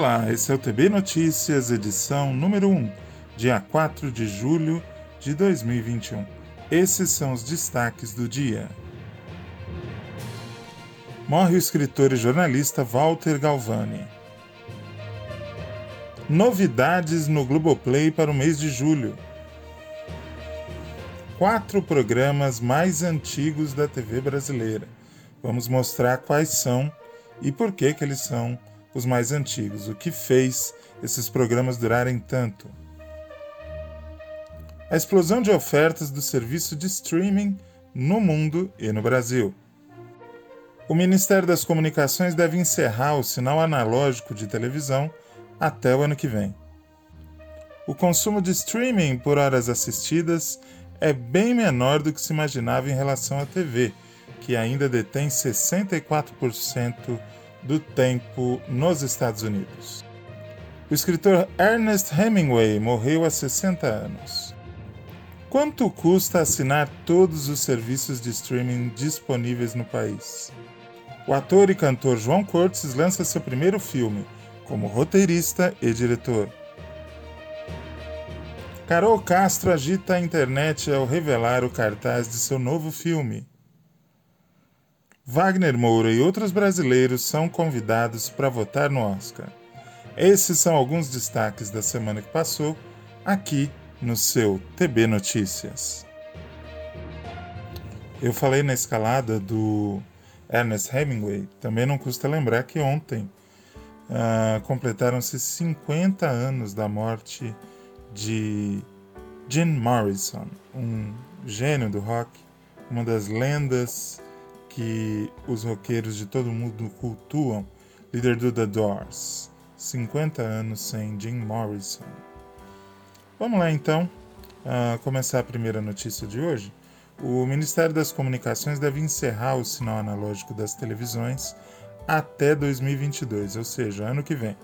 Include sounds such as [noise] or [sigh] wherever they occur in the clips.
Olá, esse é o TB Notícias, edição número 1, dia 4 de julho de 2021. Esses são os destaques do dia. Morre o escritor e jornalista Walter Galvani. Novidades no Globoplay para o mês de julho. Quatro programas mais antigos da TV brasileira. Vamos mostrar quais são e por que, que eles são os mais antigos. O que fez esses programas durarem tanto? A explosão de ofertas do serviço de streaming no mundo e no Brasil. O Ministério das Comunicações deve encerrar o sinal analógico de televisão até o ano que vem. O consumo de streaming por horas assistidas é bem menor do que se imaginava em relação à TV, que ainda detém 64% do tempo nos Estados Unidos. O escritor Ernest Hemingway morreu há 60 anos. Quanto custa assinar todos os serviços de streaming disponíveis no país? O ator e cantor João Cortes lança seu primeiro filme, como roteirista e diretor. Carol Castro agita a internet ao revelar o cartaz de seu novo filme. Wagner Moura e outros brasileiros são convidados para votar no Oscar. Esses são alguns destaques da semana que passou, aqui no seu TB Notícias. Eu falei na escalada do Ernest Hemingway, também não custa lembrar que ontem uh, completaram-se 50 anos da morte de Jim Morrison, um gênio do rock, uma das lendas que os roqueiros de todo mundo cultuam, líder do The Doors. 50 anos sem Jim Morrison. Vamos lá então, uh, começar a primeira notícia de hoje. O Ministério das Comunicações deve encerrar o sinal analógico das televisões até 2022, ou seja, ano que vem.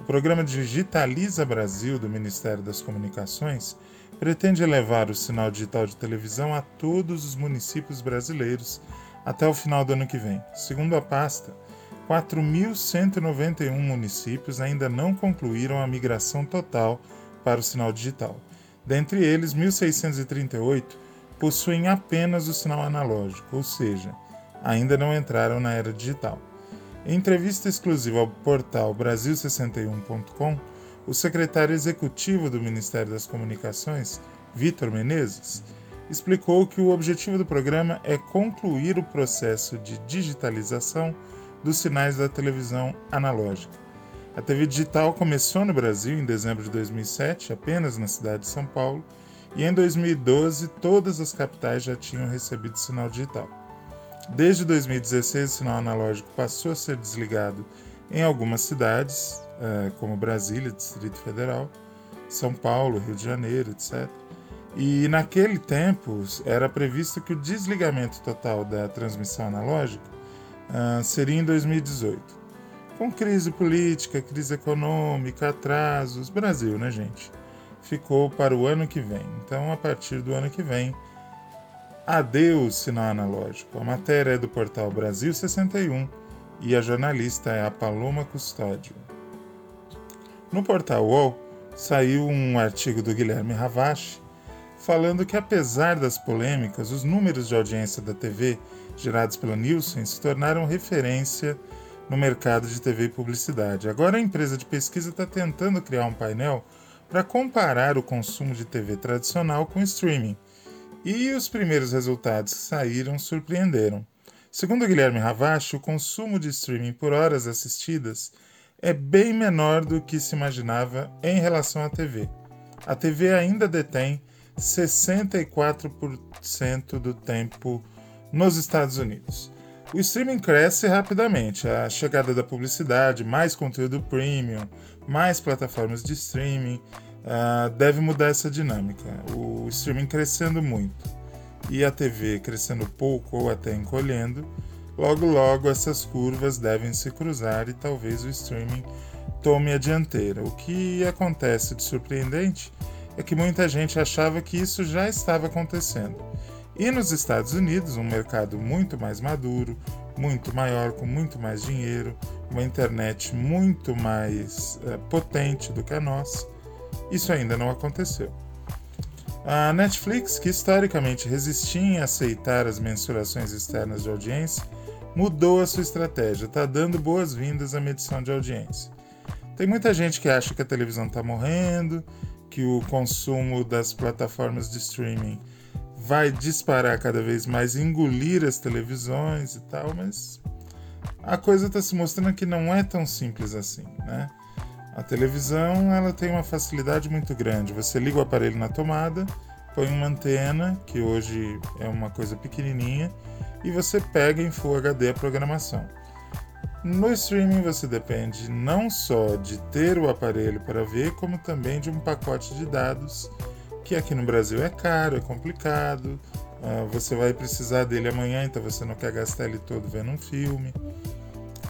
O programa Digitaliza Brasil do Ministério das Comunicações pretende levar o sinal digital de televisão a todos os municípios brasileiros até o final do ano que vem. Segundo a pasta, 4.191 municípios ainda não concluíram a migração total para o sinal digital. Dentre eles, 1.638 possuem apenas o sinal analógico, ou seja, ainda não entraram na era digital. Em entrevista exclusiva ao portal Brasil61.com, o secretário executivo do Ministério das Comunicações, Vitor Menezes, explicou que o objetivo do programa é concluir o processo de digitalização dos sinais da televisão analógica. A TV digital começou no Brasil em dezembro de 2007, apenas na cidade de São Paulo, e em 2012 todas as capitais já tinham recebido sinal digital. Desde 2016, o sinal analógico passou a ser desligado em algumas cidades, eh, como Brasília, Distrito Federal, São Paulo, Rio de Janeiro, etc. E naquele tempo era previsto que o desligamento total da transmissão analógica uh, seria em 2018. Com crise política, crise econômica, atrasos, Brasil, né, gente? Ficou para o ano que vem. Então, a partir do ano que vem, adeus sinal analógico. A matéria é do portal Brasil 61 e a jornalista é a Paloma Custódio. No portal UOL saiu um artigo do Guilherme Ravache falando que, apesar das polêmicas, os números de audiência da TV gerados pela Nielsen se tornaram referência no mercado de TV e publicidade. Agora a empresa de pesquisa está tentando criar um painel para comparar o consumo de TV tradicional com streaming. E os primeiros resultados que saíram surpreenderam. Segundo Guilherme Ravache, o consumo de streaming por horas assistidas é bem menor do que se imaginava em relação à TV. A TV ainda detém 64% do tempo nos Estados Unidos. O streaming cresce rapidamente. A chegada da publicidade, mais conteúdo premium, mais plataformas de streaming uh, deve mudar essa dinâmica. O streaming crescendo muito e a TV crescendo pouco ou até encolhendo, logo logo essas curvas devem se cruzar e talvez o streaming tome a dianteira. O que acontece de surpreendente é que muita gente achava que isso já estava acontecendo. E nos Estados Unidos, um mercado muito mais maduro, muito maior, com muito mais dinheiro, uma internet muito mais uh, potente do que a nossa, isso ainda não aconteceu. A Netflix, que historicamente resistia em aceitar as mensurações externas de audiência, mudou a sua estratégia, está dando boas-vindas à medição de audiência. Tem muita gente que acha que a televisão está morrendo, que o consumo das plataformas de streaming vai disparar cada vez mais, engolir as televisões e tal, mas a coisa está se mostrando que não é tão simples assim, né? A televisão ela tem uma facilidade muito grande. Você liga o aparelho na tomada, põe uma antena, que hoje é uma coisa pequenininha, e você pega em Full HD a programação. No streaming você depende não só de ter o aparelho para ver, como também de um pacote de dados que aqui no Brasil é caro, é complicado. Uh, você vai precisar dele amanhã, então você não quer gastar ele todo vendo um filme.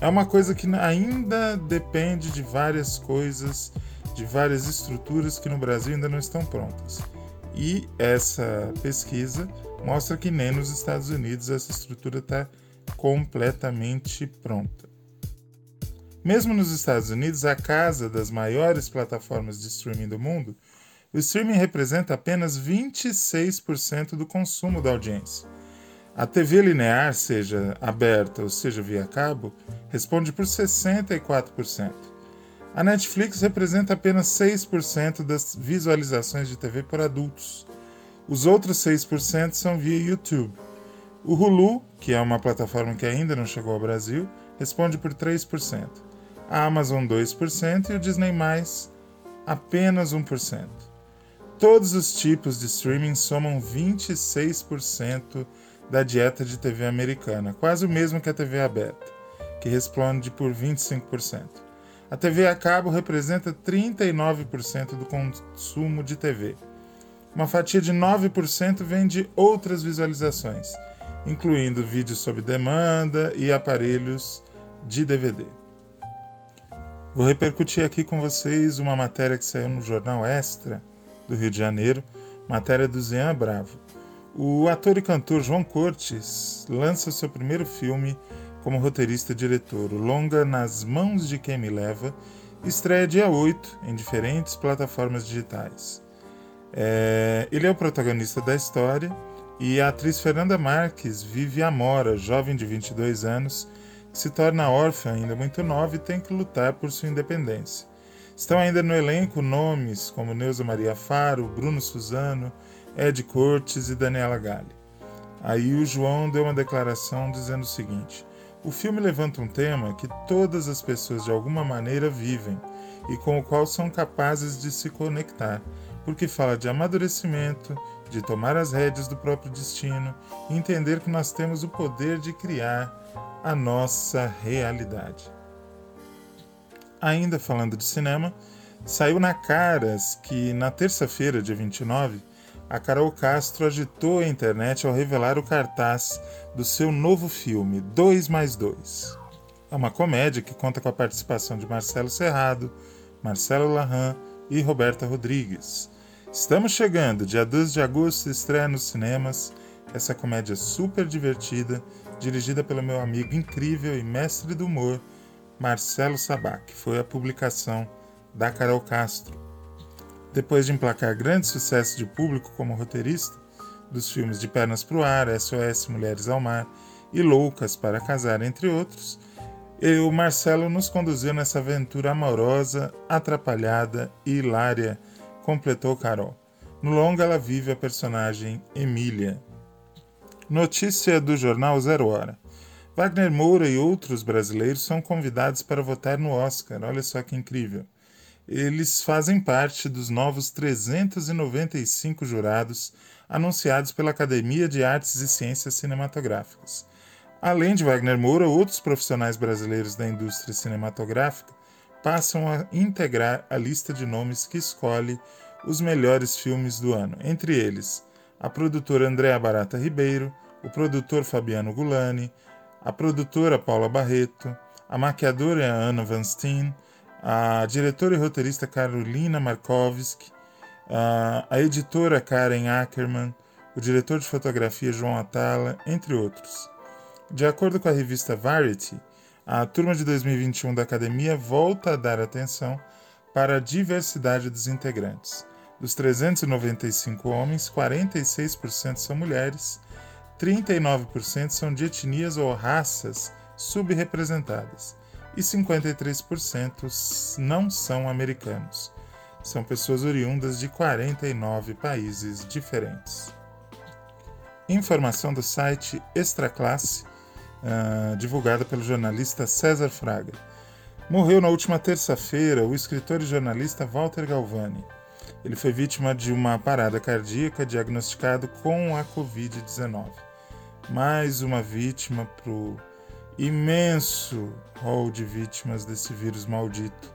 É uma coisa que ainda depende de várias coisas, de várias estruturas que no Brasil ainda não estão prontas. E essa pesquisa mostra que nem nos Estados Unidos essa estrutura está completamente pronta. Mesmo nos Estados Unidos, a casa das maiores plataformas de streaming do mundo, o streaming representa apenas 26% do consumo da audiência. A TV linear, seja aberta ou seja via cabo, responde por 64%. A Netflix representa apenas 6% das visualizações de TV por adultos. Os outros 6% são via YouTube. O Hulu, que é uma plataforma que ainda não chegou ao Brasil, responde por 3% a Amazon 2% e o Disney+, apenas 1%. Todos os tipos de streaming somam 26% da dieta de TV americana, quase o mesmo que a TV aberta, que responde por 25%. A TV a cabo representa 39% do consumo de TV. Uma fatia de 9% vem de outras visualizações, incluindo vídeos sob demanda e aparelhos de DVD. Vou repercutir aqui com vocês uma matéria que saiu no jornal Extra do Rio de Janeiro, matéria do Zé Bravo. O ator e cantor João Cortes lança seu primeiro filme como roteirista e diretor, o longa Nas Mãos de Quem Me Leva, estreia dia 8 em diferentes plataformas digitais. É, ele é o protagonista da história e a atriz Fernanda Marques vive Amora, jovem de 22 anos, se torna órfã ainda muito nova e tem que lutar por sua independência. Estão ainda no elenco nomes como Neuza Maria Faro, Bruno Suzano, Ed Cortes e Daniela Galli. Aí o João deu uma declaração dizendo o seguinte: o filme levanta um tema que todas as pessoas de alguma maneira vivem e com o qual são capazes de se conectar, porque fala de amadurecimento, de tomar as rédeas do próprio destino e entender que nós temos o poder de criar a nossa realidade. Ainda falando de cinema, saiu na Caras que na terça-feira, dia 29, a Carol Castro agitou a internet ao revelar o cartaz do seu novo filme, 2 mais 2. É uma comédia que conta com a participação de Marcelo Serrado, Marcelo Larran e Roberta Rodrigues. Estamos chegando, dia 12 de agosto, estreia nos cinemas essa comédia super divertida dirigida pelo meu amigo incrível e mestre do humor, Marcelo Sabac. Foi a publicação da Carol Castro. Depois de emplacar grande sucesso de público como roteirista dos filmes De Pernas pro Ar, SOS Mulheres ao Mar e Loucas para Casar, entre outros, o Marcelo nos conduziu nessa aventura amorosa, atrapalhada e hilária, completou Carol. No longa, ela vive a personagem Emília, Notícia do jornal Zero Hora. Wagner Moura e outros brasileiros são convidados para votar no Oscar. Olha só que incrível. Eles fazem parte dos novos 395 jurados anunciados pela Academia de Artes e Ciências Cinematográficas. Além de Wagner Moura, outros profissionais brasileiros da indústria cinematográfica passam a integrar a lista de nomes que escolhe os melhores filmes do ano, entre eles a produtora Andréa Barata Ribeiro, o produtor Fabiano Gulani, a produtora Paula Barreto, a maquiadora Ana Van Steen, a diretora e roteirista Carolina Markovski, a editora Karen Ackerman, o diretor de fotografia João Atala, entre outros. De acordo com a revista Variety, a turma de 2021 da academia volta a dar atenção para a diversidade dos integrantes. Dos 395 homens, 46% são mulheres, 39% são de etnias ou raças subrepresentadas e 53% não são americanos. São pessoas oriundas de 49 países diferentes. Informação do site Extra Classe, uh, divulgada pelo jornalista César Fraga. Morreu na última terça-feira o escritor e jornalista Walter Galvani. Ele foi vítima de uma parada cardíaca diagnosticado com a Covid-19. Mais uma vítima para o imenso rol de vítimas desse vírus maldito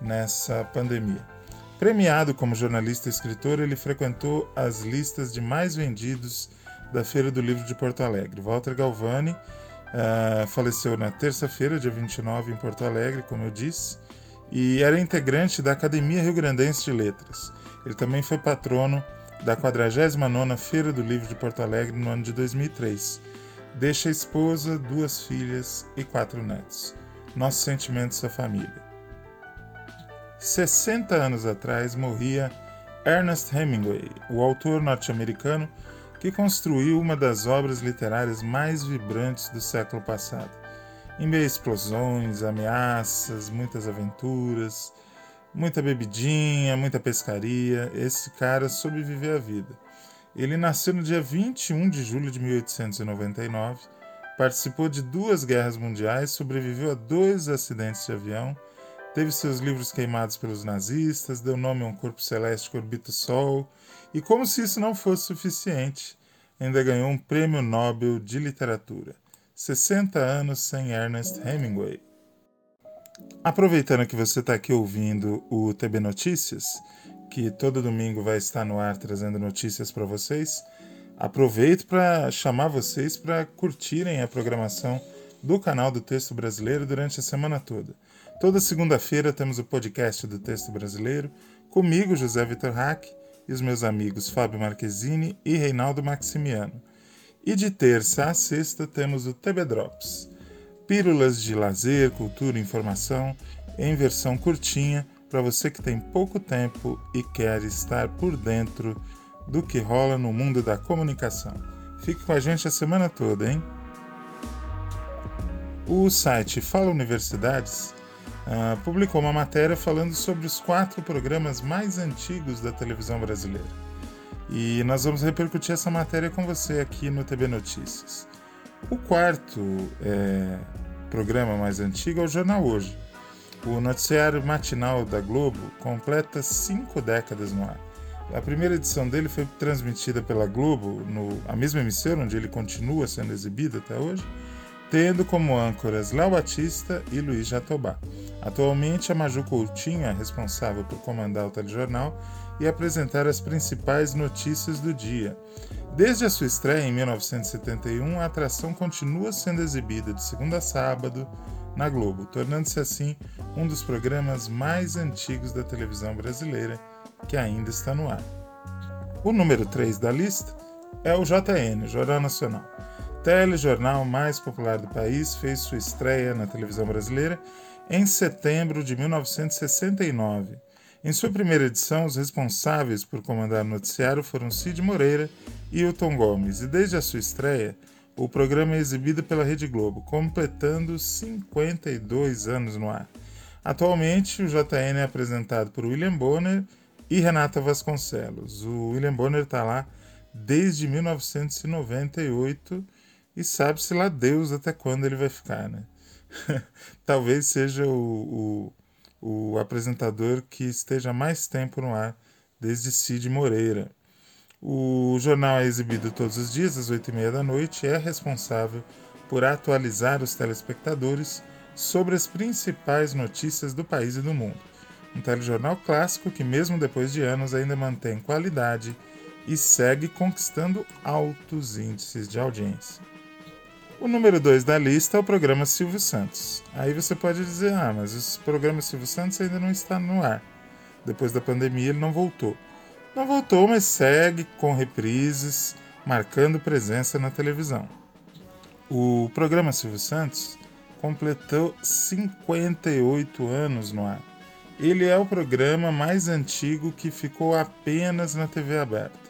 nessa pandemia. Premiado como jornalista e escritor, ele frequentou as listas de mais vendidos da Feira do Livro de Porto Alegre. Walter Galvani uh, faleceu na terça-feira, dia 29, em Porto Alegre, como eu disse, e era integrante da Academia Rio Grandense de Letras. Ele também foi patrono da 49ª Feira do Livro de Porto Alegre no ano de 2003. Deixa a esposa, duas filhas e quatro netos. Nossos sentimentos à família. 60 anos atrás morria Ernest Hemingway, o autor norte-americano que construiu uma das obras literárias mais vibrantes do século passado. Em meio a explosões, ameaças, muitas aventuras, muita bebidinha, muita pescaria, esse cara sobreviveu à vida. Ele nasceu no dia 21 de julho de 1899, participou de duas guerras mundiais, sobreviveu a dois acidentes de avião Teve seus livros queimados pelos nazistas, deu nome a um corpo celeste que orbita o Sol, e como se isso não fosse suficiente, ainda ganhou um prêmio Nobel de Literatura. 60 anos sem Ernest Hemingway. Aproveitando que você está aqui ouvindo o TB Notícias, que todo domingo vai estar no ar trazendo notícias para vocês, aproveito para chamar vocês para curtirem a programação do canal do Texto Brasileiro durante a semana toda. Toda segunda-feira temos o podcast do Texto Brasileiro, comigo, José Vitor Hack, e os meus amigos Fábio Marquezine e Reinaldo Maximiano. E de terça a sexta temos o TB Drops, pílulas de lazer, cultura e informação em versão curtinha para você que tem pouco tempo e quer estar por dentro do que rola no mundo da comunicação. Fique com a gente a semana toda, hein? O site Fala Universidades uh, publicou uma matéria falando sobre os quatro programas mais antigos da televisão brasileira. E nós vamos repercutir essa matéria com você aqui no TB Notícias. O quarto é, programa mais antigo é o Jornal Hoje. O noticiário matinal da Globo completa cinco décadas no ar. A primeira edição dele foi transmitida pela Globo, no, a mesma emissora onde ele continua sendo exibido até hoje, tendo como âncoras Léo Batista e Luiz Jatobá. Atualmente, a Maju Coutinho é responsável por comandar o telejornal e apresentar as principais notícias do dia. Desde a sua estreia em 1971, a atração continua sendo exibida de segunda a sábado na Globo, tornando-se assim um dos programas mais antigos da televisão brasileira que ainda está no ar. O número 3 da lista é o JN, Jornal Nacional telejornal mais popular do país, fez sua estreia na televisão brasileira em setembro de 1969. Em sua primeira edição, os responsáveis por comandar o noticiário foram Cid Moreira e Hilton Gomes, e desde a sua estreia, o programa é exibido pela Rede Globo, completando 52 anos no ar. Atualmente, o JN é apresentado por William Bonner e Renata Vasconcelos. O William Bonner está lá desde 1998 e sabe-se lá Deus até quando ele vai ficar, né? [laughs] Talvez seja o, o, o, apresentador que esteja mais tempo no ar desde Cid Moreira. O jornal é exibido todos os dias às oito e meia da noite e é responsável por atualizar os telespectadores sobre as principais notícias do país e do mundo. Um telejornal clássico que, mesmo depois de anos, ainda mantém qualidade e segue conquistando altos índices de audiência. O número 2 da lista é o programa Silvio Santos. Aí você pode dizer, ah, mas esse programa Silvio Santos ainda não está no ar. Depois da pandemia ele não voltou. Não voltou, mas segue com reprises, marcando presença na televisão. O programa Silvio Santos completou 58 anos no ar. Ele é o programa mais antigo que ficou apenas na TV aberta.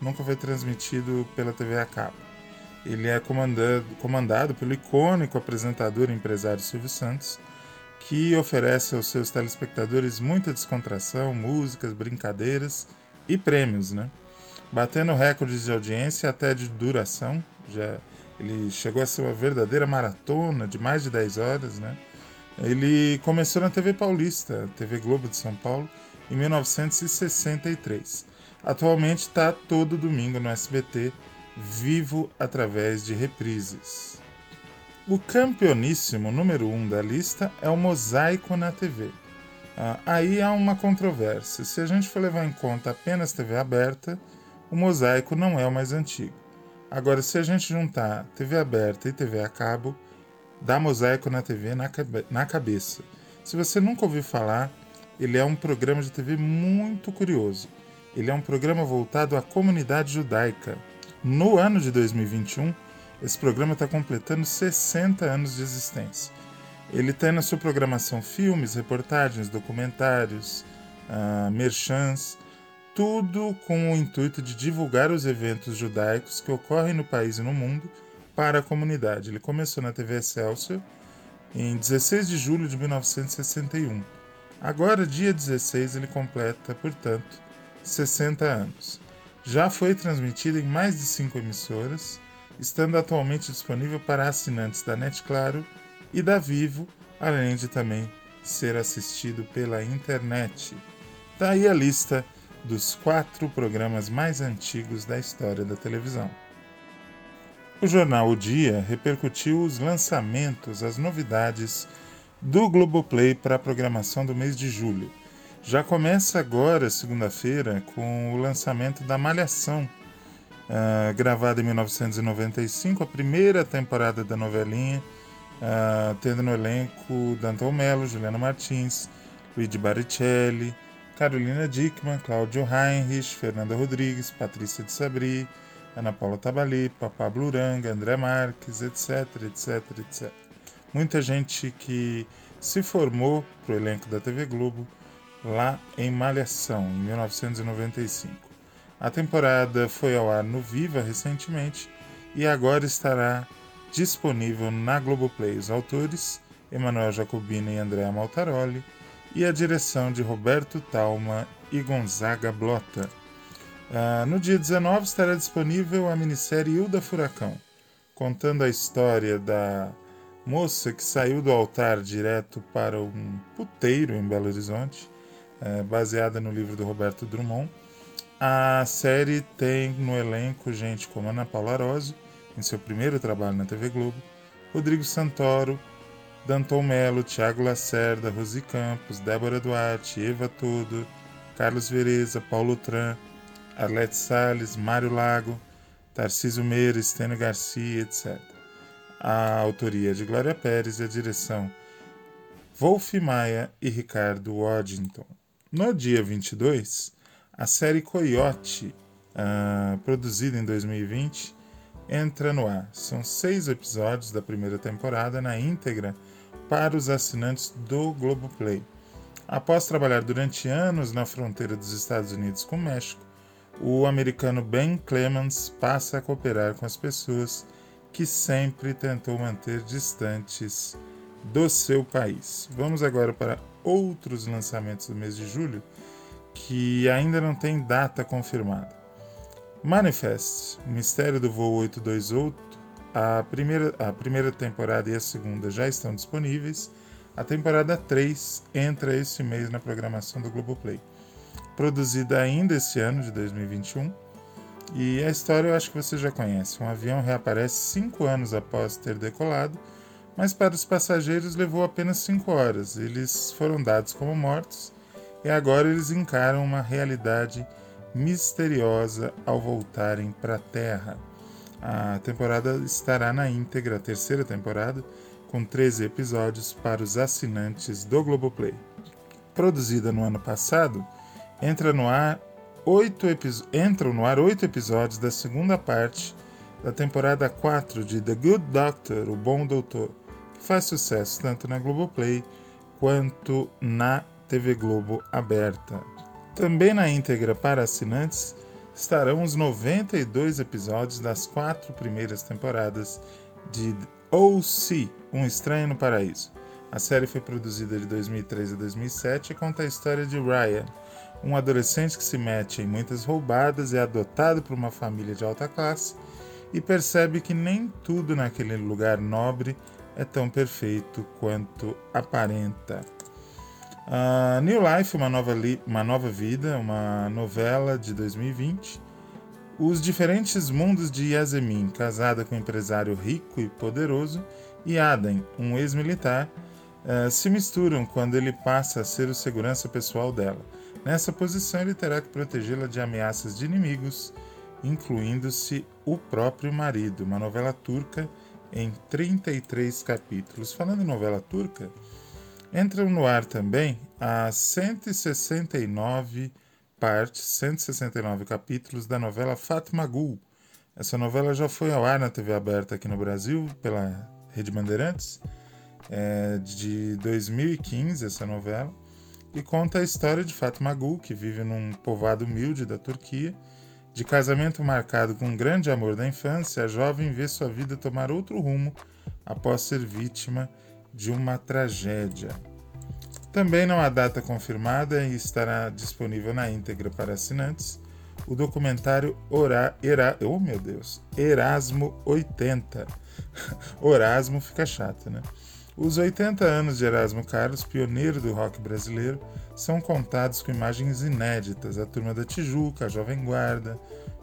Nunca foi transmitido pela TV a cabo. Ele é comandado, comandado pelo icônico apresentador e empresário Silvio Santos, que oferece aos seus telespectadores muita descontração, músicas, brincadeiras e prêmios, né? Batendo recordes de audiência até de duração, já ele chegou a ser uma verdadeira maratona de mais de 10 horas, né? Ele começou na TV Paulista, TV Globo de São Paulo, em 1963. Atualmente está todo domingo no SBT, vivo através de reprises. O campeoníssimo número 1 um da lista é o Mosaico na TV. Ah, aí há uma controvérsia. Se a gente for levar em conta apenas TV aberta, o Mosaico não é o mais antigo. Agora, se a gente juntar TV aberta e TV a cabo, dá Mosaico na TV na, cabe na cabeça. Se você nunca ouviu falar, ele é um programa de TV muito curioso. Ele é um programa voltado à comunidade judaica. No ano de 2021, esse programa está completando 60 anos de existência. Ele tem na sua programação filmes, reportagens, documentários, uh, merchants, tudo com o intuito de divulgar os eventos judaicos que ocorrem no país e no mundo para a comunidade. Ele começou na TV Excelsior em 16 de julho de 1961. Agora, dia 16, ele completa, portanto, 60 anos. Já foi transmitido em mais de cinco emissoras, estando atualmente disponível para assinantes da Net Claro e da Vivo, além de também ser assistido pela internet. Daí tá a lista dos quatro programas mais antigos da história da televisão. O jornal O Dia repercutiu os lançamentos, as novidades do Globoplay para a programação do mês de julho. Já começa agora, segunda-feira, com o lançamento da Malhação, uh, gravada em 1995, a primeira temporada da novelinha, uh, tendo no elenco Danton Mello, Juliana Martins, Luigi Baricelli, Carolina Dickman, Cláudio Heinrich, Fernanda Rodrigues, Patrícia de Sabri, Ana Paula Tabalipa, Pablo Uranga, André Marques, etc, etc, etc. Muita gente que se formou para o elenco da TV Globo lá em Malhação, em 1995. A temporada foi ao ar no Viva recentemente e agora estará disponível na Globoplay. Os autores, Emanuel Jacobina e Andréa Maltaroli, e a direção de Roberto Talma e Gonzaga Blota. Uh, no dia 19 estará disponível a minissérie Hilda Furacão, contando a história da moça que saiu do altar direto para um puteiro em Belo Horizonte, uh, baseada no livro do Roberto Drummond. A série tem no elenco gente como Ana Paula Arósio, em seu primeiro trabalho na TV Globo, Rodrigo Santoro, Danton Melo, Thiago Lacerda, Rosi Campos, Débora Duarte, Eva Tudo, Carlos Vereza, Paulo Tran, Arlete Salles, Mário Lago, Tarcísio Meira, Estênio Garcia, etc. A autoria é de Glória Pérez e a direção Wolf Maia e Ricardo Waddington. No dia 22, a série Coyote, uh, produzida em 2020, entra no ar. São seis episódios da primeira temporada na íntegra para os assinantes do Globoplay. Após trabalhar durante anos na fronteira dos Estados Unidos com o México, o americano Ben Clemens passa a cooperar com as pessoas que sempre tentou manter distantes do seu país. Vamos agora para outros lançamentos do mês de julho que ainda não tem data confirmada. Manifest, Mistério do Voo 828, a primeira, a primeira temporada e a segunda já estão disponíveis. A temporada 3 entra este mês na programação do Globoplay. Produzida ainda este ano, de 2021. E a história eu acho que você já conhece. Um avião reaparece cinco anos após ter decolado, mas para os passageiros levou apenas cinco horas. Eles foram dados como mortos e agora eles encaram uma realidade misteriosa ao voltarem para a Terra. A temporada estará na íntegra, a terceira temporada, com 13 episódios para os assinantes do Globoplay. Produzida no ano passado, entra no ar oito entram no ar oito episódios da segunda parte da temporada 4 de The Good Doctor, O Bom Doutor, faz sucesso tanto na Globoplay quanto na TV Globo aberta. Também na íntegra para assinantes estarão os 92 episódios das quatro primeiras temporadas de O.C. Um Estranho no Paraíso. A série foi produzida de 2003 a 2007 e conta a história de Ryan, um adolescente que se mete em muitas roubadas é adotado por uma família de alta classe e percebe que nem tudo naquele lugar nobre é tão perfeito quanto aparenta. Uh, New Life, uma nova, uma nova vida, uma novela de 2020. Os diferentes mundos de Yasemin, casada com um empresário rico e poderoso, e Aden, um ex-militar, uh, se misturam quando ele passa a ser o segurança pessoal dela. Nessa posição, ele terá que protegê-la de ameaças de inimigos, incluindo-se o próprio marido. Uma novela turca em 33 capítulos. Falando em novela turca, Entram no ar também as 169 partes, 169 capítulos da novela Fátima Gul. Essa novela já foi ao ar na TV aberta aqui no Brasil pela Rede Bandeirantes, é de 2015 essa novela, e conta a história de Fátima Gul, que vive num povoado humilde da Turquia. De casamento marcado com um grande amor da infância, a jovem vê sua vida tomar outro rumo após ser vítima de uma tragédia. Também não há data confirmada e estará disponível na íntegra para assinantes o documentário Ora, Era, oh meu Deus, Erasmo 80. [laughs] Orasmo fica chato, né? Os 80 anos de Erasmo Carlos, pioneiro do rock brasileiro, são contados com imagens inéditas: a Turma da Tijuca, a Jovem Guarda,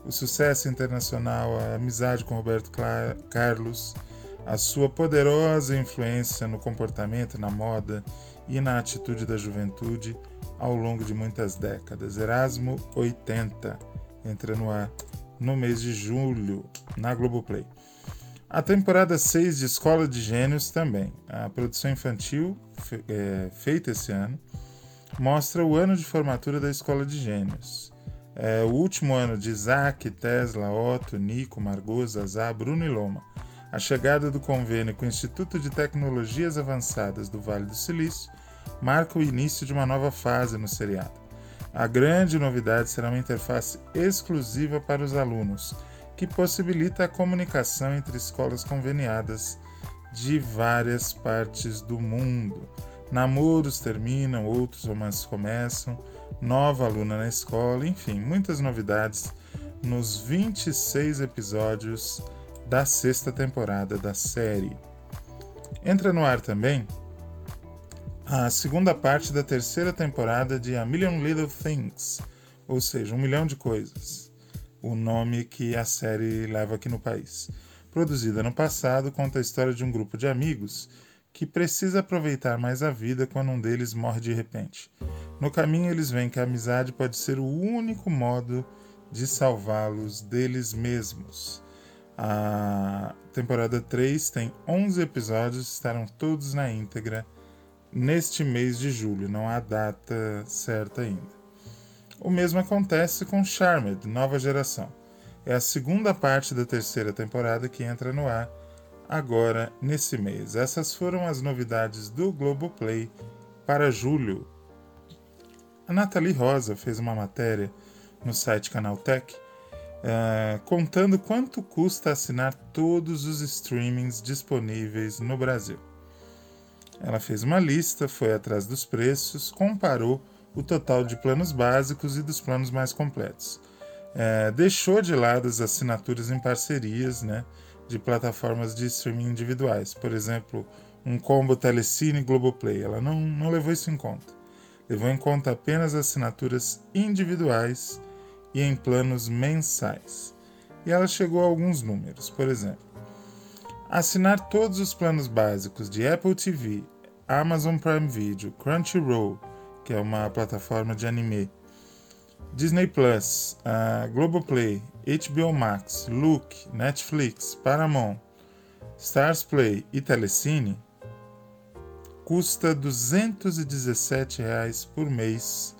o sucesso internacional, a amizade com Roberto Carlos, a sua poderosa influência no comportamento, na moda e na atitude da juventude ao longo de muitas décadas. Erasmo 80 entra no ar no mês de julho na Globoplay. A temporada 6 de Escola de Gênios também. A produção infantil, é, feita esse ano, mostra o ano de formatura da Escola de Gênios. É o último ano de Isaac, Tesla, Otto, Nico, Margot, Zazá, Bruno e Loma a chegada do convênio com o Instituto de Tecnologias Avançadas do Vale do Silício marca o início de uma nova fase no seriado. A grande novidade será uma interface exclusiva para os alunos, que possibilita a comunicação entre escolas conveniadas de várias partes do mundo. Namoros terminam, outros romances começam, nova aluna na escola, enfim, muitas novidades nos 26 episódios da sexta temporada da série. Entra no ar também a segunda parte da terceira temporada de A Million Little Things, ou seja, Um Milhão de Coisas, o nome que a série leva aqui no país. Produzida no passado, conta a história de um grupo de amigos que precisa aproveitar mais a vida quando um deles morre de repente. No caminho, eles veem que a amizade pode ser o único modo de salvá-los deles mesmos. A temporada 3 tem 11 episódios, estarão todos na íntegra neste mês de julho, não há data certa ainda. O mesmo acontece com Charmed, nova geração. É a segunda parte da terceira temporada que entra no ar agora nesse mês. Essas foram as novidades do Globoplay para julho. A Nathalie Rosa fez uma matéria no site Canaltech uh, contando quanto custa assinar todos os streamings disponíveis no Brasil. Ela fez uma lista, foi atrás dos preços, comparou o total de planos básicos e dos planos mais completos. É, deixou de lado as assinaturas em parcerias né, de plataformas de streaming individuais, por exemplo, um combo Telecine Globoplay. Ela não, não levou isso em conta. Levou em conta apenas assinaturas individuais e em planos mensais. E ela chegou a alguns números, por exemplo. Assinar todos os planos básicos de Apple TV, Amazon Prime Video, Crunchyroll, que é uma plataforma de anime, Disney Plus, uh, Globoplay, HBO Max, Look, Netflix, Paramount, Stars Play e Telecine custa 217 reais por mês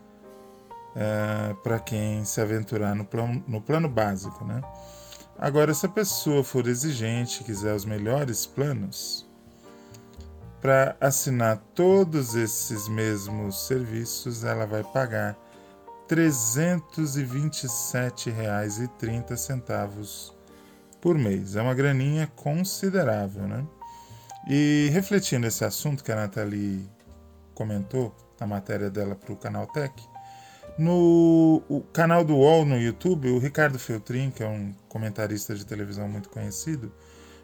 é, para quem se aventurar no plano, no plano básico. Né? Agora, se a pessoa for exigente e quiser os melhores planos, para assinar todos esses mesmos serviços, ela vai pagar R$ 327,30 por mês. É uma graninha considerável, né? E refletindo esse assunto que a Nathalie comentou na matéria dela para o canal Tech, no canal do UOL no YouTube, o Ricardo Feltrin, que é um comentarista de televisão muito conhecido,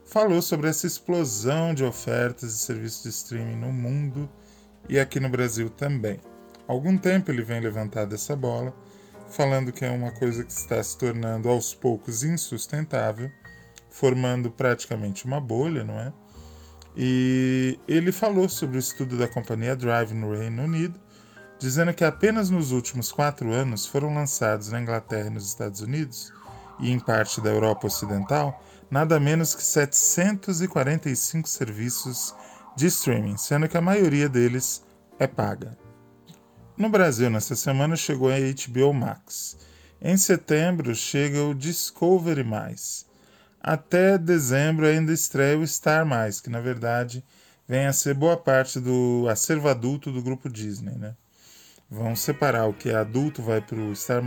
falou sobre essa explosão de ofertas de serviços de streaming no mundo e aqui no Brasil também. Algum tempo ele vem levantando essa bola, falando que é uma coisa que está se tornando aos poucos insustentável, formando praticamente uma bolha, não é? E ele falou sobre o estudo da companhia Drive no Reino Unido, dizendo que apenas nos últimos quatro anos foram lançados na Inglaterra e nos Estados Unidos, e em parte da Europa Ocidental, nada menos que 745 serviços de streaming, sendo que a maioria deles é paga. No Brasil, nessa semana, chegou a HBO Max. Em setembro, chega o Discovery+. Até dezembro ainda estreia o Star+, que na verdade vem a ser boa parte do acervo adulto do grupo Disney. Né? Vão separar o que é adulto vai para o Star+,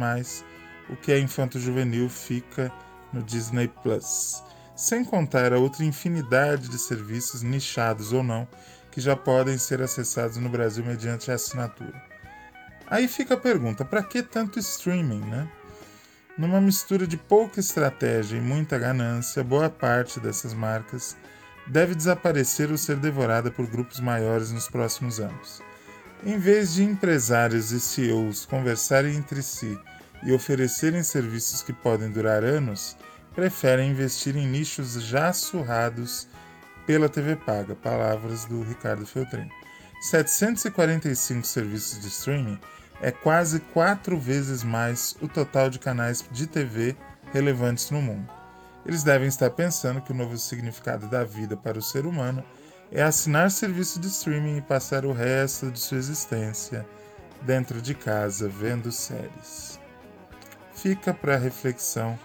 o que é infanto-juvenil fica no Disney+. Plus. Sem contar a outra infinidade de serviços, nichados ou não, que já podem ser acessados no Brasil mediante assinatura. Aí fica a pergunta, para que tanto streaming, né? Numa mistura de pouca estratégia e muita ganância, boa parte dessas marcas deve desaparecer ou ser devorada por grupos maiores nos próximos anos. Em vez de empresários e CEOs conversarem entre si e oferecerem serviços que podem durar anos, preferem investir em nichos já surrados pela TV paga. Palavras do Ricardo Feltrin. 745 serviços de streaming é quase quatro vezes mais o total de canais de TV relevantes no mundo. Eles devem estar pensando que o novo significado da vida para o ser humano é assinar serviço de streaming e passar o resto de sua existência dentro de casa vendo séries. Fica para reflexão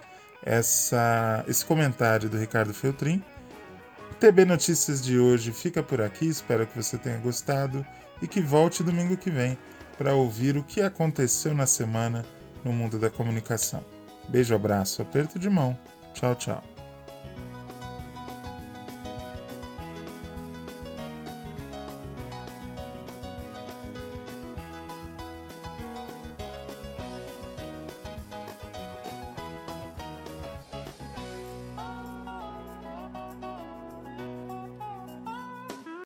essa, esse comentário do Ricardo Feltrin. TB Notícias de hoje fica por aqui, espero que você tenha gostado e que volte domingo que vem para ouvir o que aconteceu na semana no mundo da comunicação. Beijo, abraço, aperto de mão. Tchau, tchau.